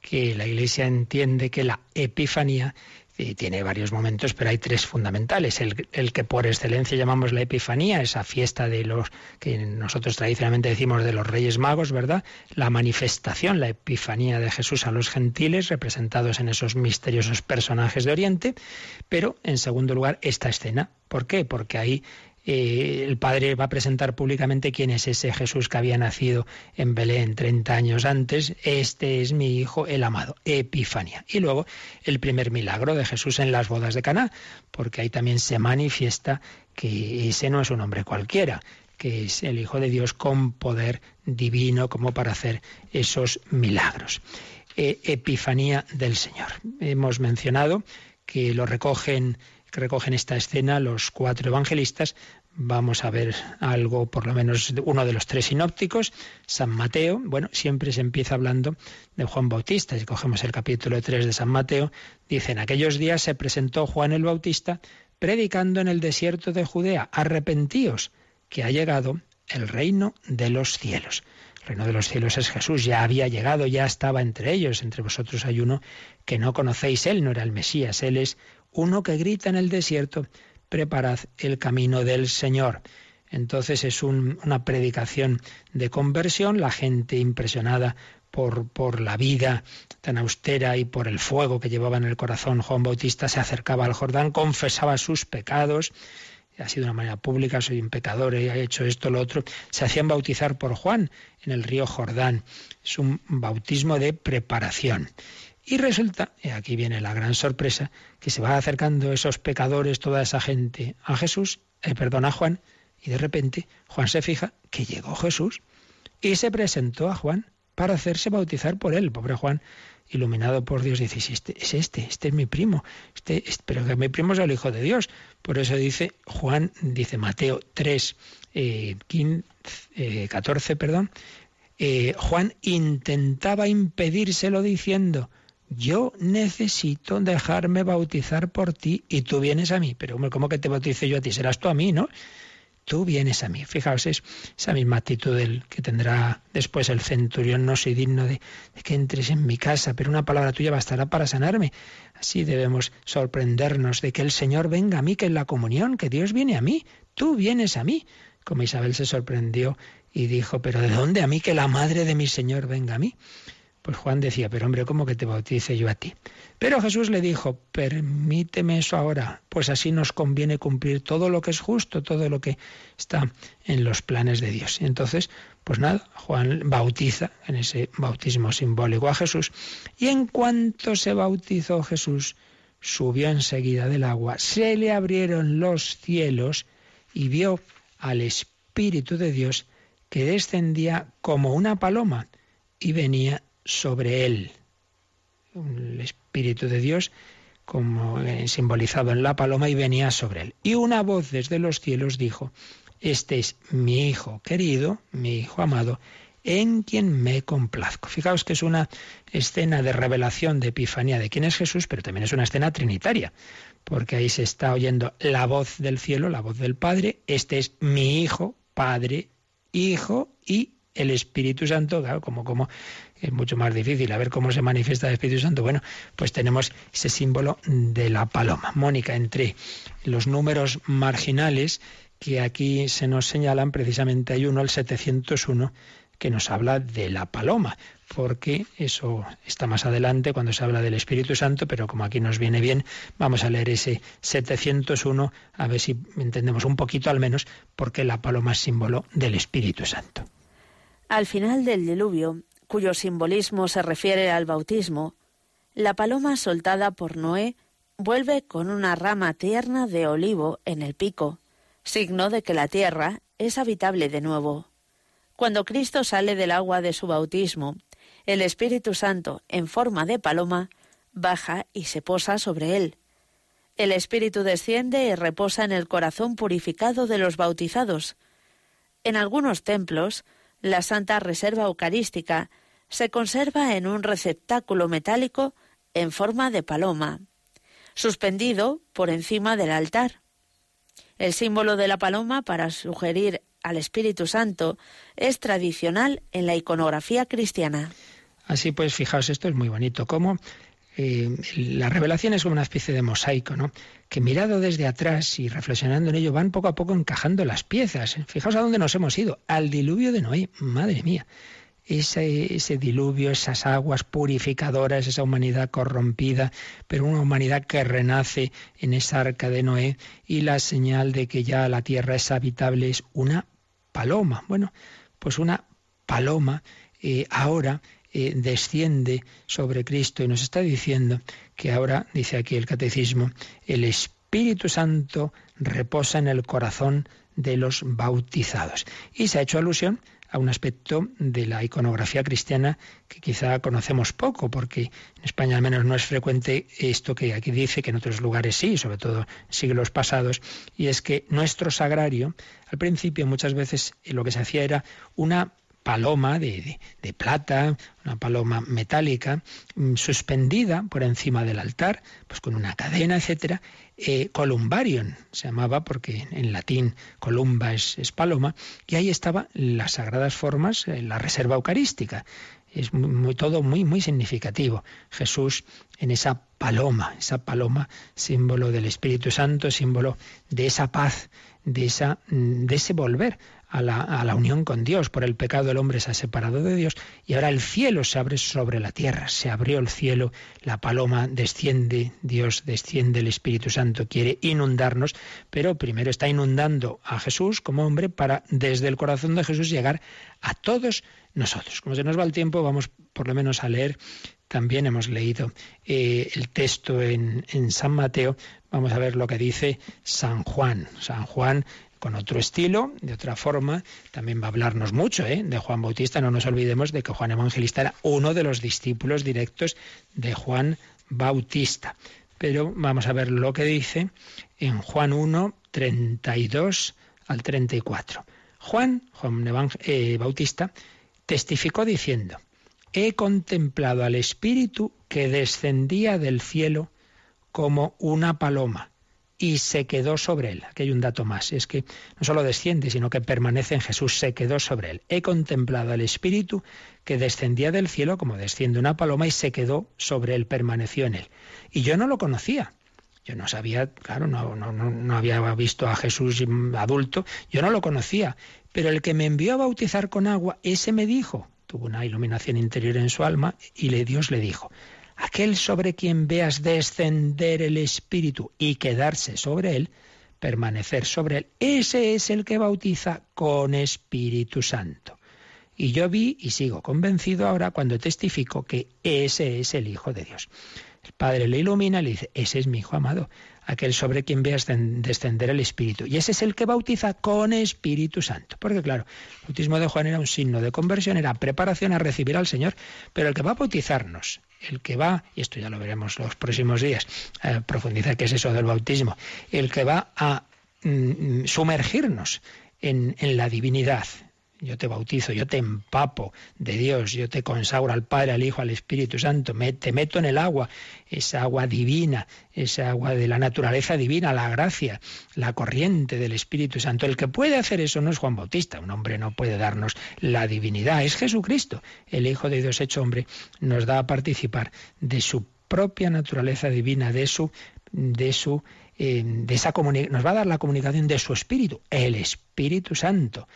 que la Iglesia entiende que la Epifanía y tiene varios momentos, pero hay tres fundamentales. El, el, que por excelencia llamamos la Epifanía, esa fiesta de los que nosotros tradicionalmente decimos de los Reyes Magos, ¿verdad? La manifestación, la Epifanía de Jesús a los gentiles, representados en esos misteriosos personajes de Oriente. Pero, en segundo lugar, esta escena. ¿Por qué? Porque ahí eh, el Padre va a presentar públicamente quién es ese Jesús que había nacido en Belén 30 años antes. Este es mi Hijo, el amado, Epifanía. Y luego el primer milagro de Jesús en las bodas de Caná, porque ahí también se manifiesta que ese no es un hombre cualquiera, que es el Hijo de Dios con poder divino como para hacer esos milagros. Eh, epifanía del Señor. Hemos mencionado que lo recogen que recogen esta escena los cuatro evangelistas, vamos a ver algo, por lo menos uno de los tres sinópticos, San Mateo. Bueno, siempre se empieza hablando de Juan Bautista. Si cogemos el capítulo 3 de San Mateo, dice, en aquellos días se presentó Juan el Bautista predicando en el desierto de Judea, arrepentíos, que ha llegado el reino de los cielos. El reino de los cielos es Jesús, ya había llegado, ya estaba entre ellos. Entre vosotros hay uno que no conocéis, él no era el Mesías, él es uno que grita en el desierto, preparad el camino del Señor. Entonces es una predicación de conversión, la gente impresionada por, por, la vida tan austera y por el fuego que llevaba en el corazón Juan Bautista, se acercaba al Jordán, confesaba sus pecados, ha sido de una manera pública, soy un pecador, he hecho esto, lo otro, se hacían bautizar por Juan en el río Jordán. Es un bautismo de preparación. Y resulta, y aquí viene la gran sorpresa, que se va acercando esos pecadores, toda esa gente a Jesús, eh, perdón, a Juan, y de repente Juan se fija que llegó Jesús y se presentó a Juan para hacerse bautizar por él. pobre Juan, iluminado por Dios, dice, este, es este, este es mi primo, este, pero que mi primo es el Hijo de Dios. Por eso dice Juan, dice Mateo 3, 14, eh, perdón, eh, Juan intentaba impedírselo diciendo, yo necesito dejarme bautizar por ti y tú vienes a mí. Pero, hombre, ¿cómo que te bautice yo a ti? Serás tú a mí, ¿no? Tú vienes a mí. Fijaos, es esa misma actitud que tendrá después el centurión. No soy digno de, de que entres en mi casa, pero una palabra tuya bastará para sanarme. Así debemos sorprendernos de que el Señor venga a mí, que es la comunión, que Dios viene a mí. Tú vienes a mí. Como Isabel se sorprendió y dijo, pero ¿de dónde a mí que la madre de mi Señor venga a mí? Pues Juan decía, pero hombre, ¿cómo que te bautice yo a ti? Pero Jesús le dijo, permíteme eso ahora, pues así nos conviene cumplir todo lo que es justo, todo lo que está en los planes de Dios. Y entonces, pues nada, Juan bautiza en ese bautismo simbólico a Jesús. Y en cuanto se bautizó Jesús, subió enseguida del agua, se le abrieron los cielos y vio al Espíritu de Dios que descendía como una paloma y venía sobre él. El Espíritu de Dios como simbolizado en la paloma y venía sobre él. Y una voz desde los cielos dijo, este es mi Hijo querido, mi Hijo amado, en quien me complazco. Fijaos que es una escena de revelación, de epifanía de quién es Jesús, pero también es una escena trinitaria, porque ahí se está oyendo la voz del cielo, la voz del Padre, este es mi Hijo, Padre, Hijo y el Espíritu Santo, claro, como, como es mucho más difícil a ver cómo se manifiesta el Espíritu Santo. Bueno, pues tenemos ese símbolo de la paloma. Mónica, entre los números marginales que aquí se nos señalan, precisamente hay uno, el 701, que nos habla de la paloma, porque eso está más adelante cuando se habla del Espíritu Santo, pero como aquí nos viene bien, vamos a leer ese 701 a ver si entendemos un poquito al menos por qué la paloma es símbolo del Espíritu Santo. Al final del diluvio, cuyo simbolismo se refiere al bautismo, la paloma soltada por Noé vuelve con una rama tierna de olivo en el pico, signo de que la tierra es habitable de nuevo. Cuando Cristo sale del agua de su bautismo, el Espíritu Santo, en forma de paloma, baja y se posa sobre él. El Espíritu desciende y reposa en el corazón purificado de los bautizados. En algunos templos, la Santa Reserva Eucarística se conserva en un receptáculo metálico en forma de paloma, suspendido por encima del altar. El símbolo de la paloma para sugerir al Espíritu Santo es tradicional en la iconografía cristiana. Así pues, fijaos, esto es muy bonito, como eh, la revelación es como una especie de mosaico, ¿no? Que mirado desde atrás y reflexionando en ello van poco a poco encajando las piezas. Fijaos a dónde nos hemos ido, al diluvio de Noé, madre mía. Ese, diluvio, esas aguas purificadoras, esa humanidad corrompida, pero una humanidad que renace en esa arca de Noé y la señal de que ya la tierra es habitable es una paloma. Bueno, pues una paloma eh, ahora eh, desciende sobre Cristo y nos está diciendo que ahora, dice aquí el catecismo, el Espíritu Santo reposa en el corazón de los bautizados. Y se ha hecho alusión a un aspecto de la iconografía cristiana que quizá conocemos poco, porque en España al menos no es frecuente esto que aquí dice, que en otros lugares sí, sobre todo siglos pasados, y es que nuestro sagrario, al principio muchas veces lo que se hacía era una paloma de, plata, una paloma metálica, mm, suspendida por encima del altar, pues con una cadena, etcétera, eh, se llamaba porque en latín columba es, paloma, y ahí estaban las sagradas formas, eh, la reserva eucarística. Es todo muy, muy significativo. Jesús en esa paloma, esa paloma, símbolo del Espíritu Santo, símbolo de esa paz, de, esa, mm, de ese volver a la, unión con Dios. Por el pecado el hombre se ha separado de Dios y ahora el cielo se abre sobre la tierra. Se abrió el cielo, la paloma desciende, Dios desciende, el Espíritu Santo quiere inundarnos, pero primero está inundando a Jesús como hombre para desde el corazón de Jesús llegar a todos nosotros. Como se nos va el tiempo, vamos por lo menos a leer también hemos leído eh, el texto en, en, San Mateo. Vamos a ver lo que dice San Juan. San Juan con otro estilo, de otra forma. También va a hablarnos mucho ¿eh? de Juan Bautista. No nos olvidemos de que Juan Evangelista era uno de los discípulos directos de Juan Bautista. Pero vamos a ver lo que dice en Juan 1, 32 al 34. Juan, Juan eh, Bautista, testificó diciendo, he contemplado al Espíritu que descendía del cielo como una paloma y se quedó sobre él. Aquí hay un dato más, es que no solo desciende, sino que permanece en Jesús, se quedó sobre él. He contemplado al Espíritu que descendía del cielo como desciende una paloma y se quedó sobre él, permaneció en él. Y yo no lo conocía. Yo no sabía, claro, no, no, no había visto a Jesús adulto, yo no lo conocía, pero el que me envió a bautizar con agua, ese me dijo, tuvo una iluminación interior en su alma y le, Dios le dijo, aquel sobre quien veas descender el Espíritu y quedarse sobre él, permanecer sobre él, ese es el que bautiza con Espíritu Santo. Y yo vi y sigo convencido ahora cuando testifico que ese es el Hijo de Dios. El Padre le ilumina y le dice, ese es mi Hijo amado, aquel sobre quien veas descender el Espíritu. Y ese es el que bautiza con Espíritu Santo. Porque claro, el bautismo de Juan era un signo de conversión, era preparación a recibir al Señor, pero el que va a bautizarnos, el que va, y esto ya lo veremos los próximos días, a profundizar qué es eso del bautismo, el que va a mm, sumergirnos en, en la divinidad, yo te bautizo, yo te empapo de Dios, yo te consagro al Padre, al Hijo, al Espíritu Santo, te meto en el agua, esa agua divina, esa agua de la naturaleza divina, la gracia, la corriente del Espíritu Santo. El que puede hacer eso no es Juan Bautista, un hombre no puede darnos la divinidad, es Jesucristo, el Hijo de Dios hecho hombre, nos da a participar de su propia naturaleza divina, de su, de su, eh, de esa nos va a dar la comunicación de su Espíritu, el Espíritu Santo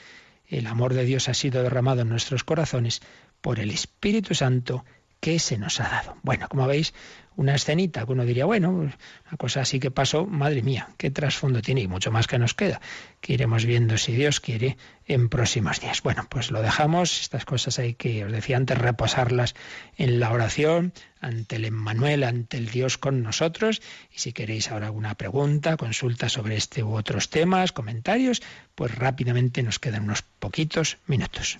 el amor de Dios ha sido derramado en nuestros corazones por el Espíritu Santo que se nos ha dado. Bueno, como veis, una escenita que uno diría, bueno, una cosa así que pasó, madre mía, qué trasfondo tiene y mucho más que nos queda, que iremos viendo si Dios quiere en próximos días. Bueno, pues lo dejamos, estas cosas hay que, os decía antes, reposarlas en la oración, ante el Emmanuel, ante el Dios con nosotros, y si queréis ahora alguna pregunta, consulta sobre este u otros temas, comentarios, pues rápidamente nos quedan unos poquitos minutos.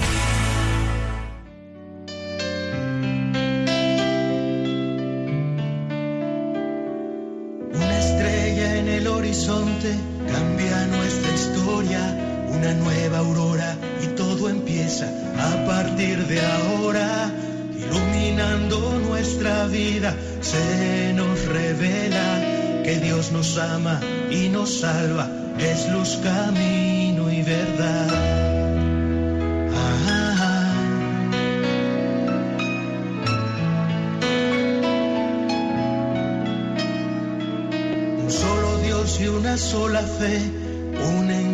a partir de ahora. Iluminando nuestra vida, se nos revela que Dios nos ama y nos salva, es luz, camino y verdad. Un solo Dios y una sola fe unen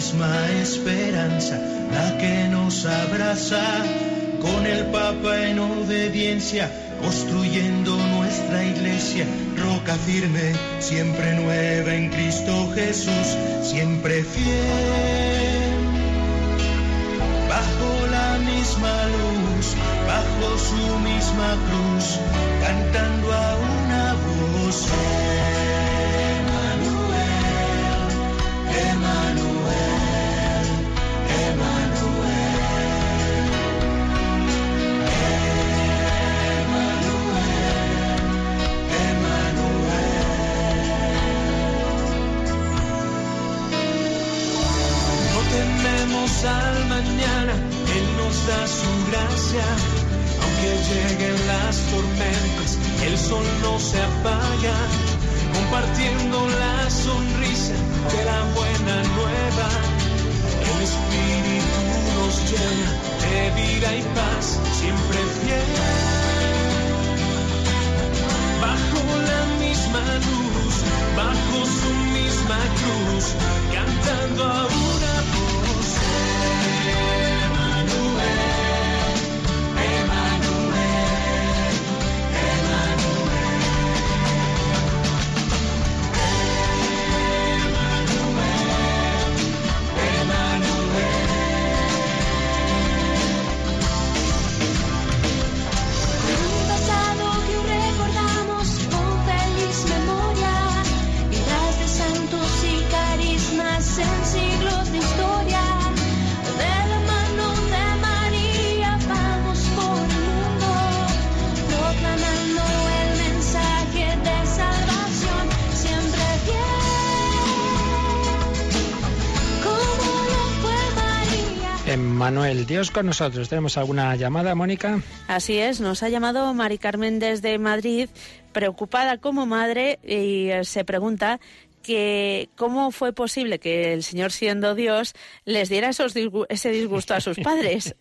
misma esperanza la que nos abraza. Con el Papa en obediencia, construyendo nuestra iglesia, roca firme, siempre nueva en Cristo Jesús, siempre fiel. Bajo la misma luz, bajo su misma cruz, cantando a una voz. Dios con nosotros. ¿Tenemos alguna llamada, Mónica? Así es, nos ha llamado Mari Carmen desde Madrid preocupada como madre y eh, se pregunta que cómo fue posible que el Señor siendo Dios les diera esos ese disgusto a sus <laughs> padres.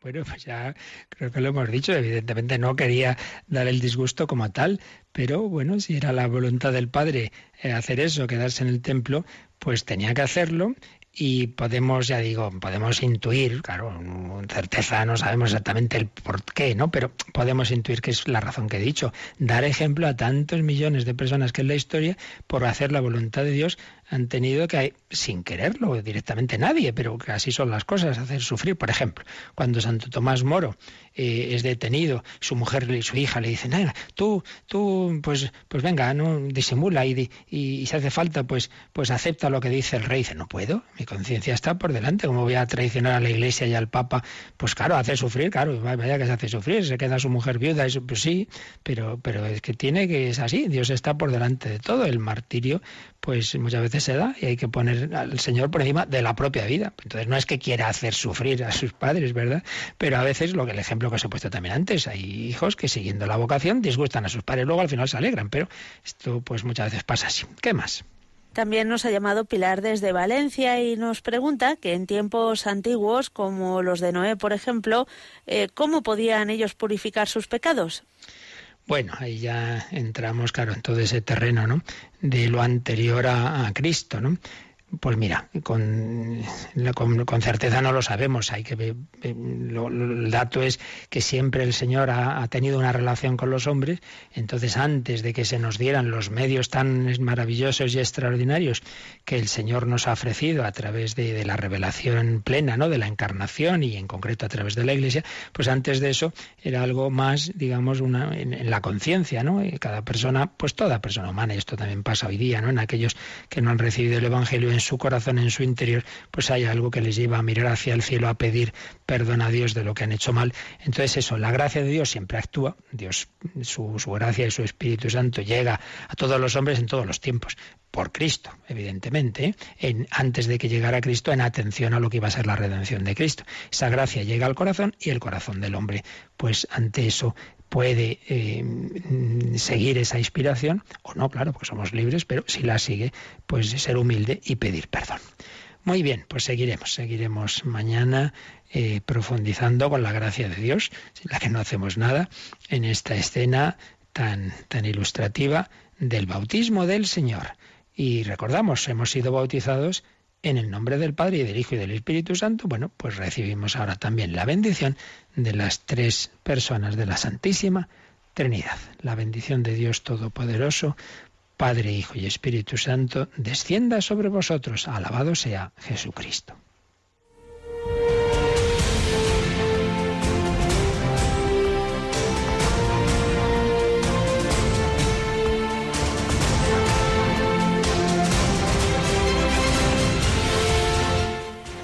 bueno, pues ya creo que lo hemos dicho, evidentemente no quería dar el disgusto como tal, pero bueno, si era la voluntad del Padre eh, hacer eso, quedarse en el templo, pues tenía que hacerlo y podemos, ya digo, podemos intuir, claro, con certeza no sabemos exactamente el por qué, ¿no? Pero podemos intuir que es la razón que he dicho, dar ejemplo a tantos millones de personas que en la historia por hacer la voluntad de Dios han tenido que, sin quererlo directamente nadie, pero que así son las cosas, hacer sufrir. Por ejemplo, cuando Santo Tomás Moro eh, es detenido, su mujer y su hija le dicen, tú, tú, pues, pues venga, no disimula y, y, si hace falta, pues, pues acepta lo que dice el rey. Dice, no puedo, mi conciencia está por delante, ¿cómo voy a traicionar a la iglesia y al papa? Pues claro, hace sufrir, claro, vaya que se hace sufrir, se queda su mujer viuda, eso, pues sí, pero, pero es que tiene que, es así, Dios está por delante de todo, el martirio pues muchas veces se da y hay que poner al Señor por encima de la propia vida. Entonces no es que quiera hacer sufrir a sus padres, ¿verdad? Pero a veces lo que el ejemplo que os he puesto también antes, hay hijos que siguiendo la vocación disgustan a sus padres, luego al final se alegran, pero esto pues muchas veces pasa así. ¿Qué más? También nos ha llamado Pilar desde Valencia y nos pregunta que en tiempos antiguos, como los de Noé, por ejemplo, eh, ¿cómo podían ellos purificar sus pecados? Bueno, ahí ya entramos, claro, en todo ese terreno, ¿no? De lo anterior a, a Cristo, ¿no? Pues mira, con, con, certeza no lo sabemos. Hay que el dato es que siempre el Señor ha, tenido una relación con los hombres. Entonces, antes de que se nos dieran los medios tan maravillosos y extraordinarios que el Señor nos ha ofrecido a través de, la revelación plena, ¿no? De la encarnación y en concreto a través de la Iglesia, pues antes de eso era algo más, digamos, una, en, la conciencia, ¿no? cada persona, pues toda persona humana, y esto también pasa hoy día, ¿no? En aquellos que no han recibido el Evangelio en su corazón, en su interior, pues hay algo que les lleva a mirar hacia el cielo, a pedir perdón a Dios de lo que han hecho mal. Entonces eso, la gracia de Dios siempre actúa, Dios, su, gracia y su Espíritu Santo llega a todos los hombres en todos los tiempos, por Cristo, evidentemente, ¿eh? en, antes de que llegara Cristo, en atención a lo que iba a ser la redención de Cristo. Esa gracia llega al corazón y el corazón del hombre, pues ante eso puede eh, seguir esa inspiración o no, claro, porque somos libres, pero si la sigue, pues ser humilde y pedir perdón. Muy bien, pues seguiremos, seguiremos mañana eh, profundizando con la gracia de Dios, sin la que no hacemos nada, en esta escena tan, tan ilustrativa del bautismo del Señor. Y recordamos, hemos sido bautizados en el nombre del Padre y del Hijo y del Espíritu Santo, bueno, pues recibimos ahora también la bendición de las tres personas de la Santísima Trinidad. La bendición de Dios Todopoderoso, Padre, Hijo y Espíritu Santo, descienda sobre vosotros. Alabado sea Jesucristo.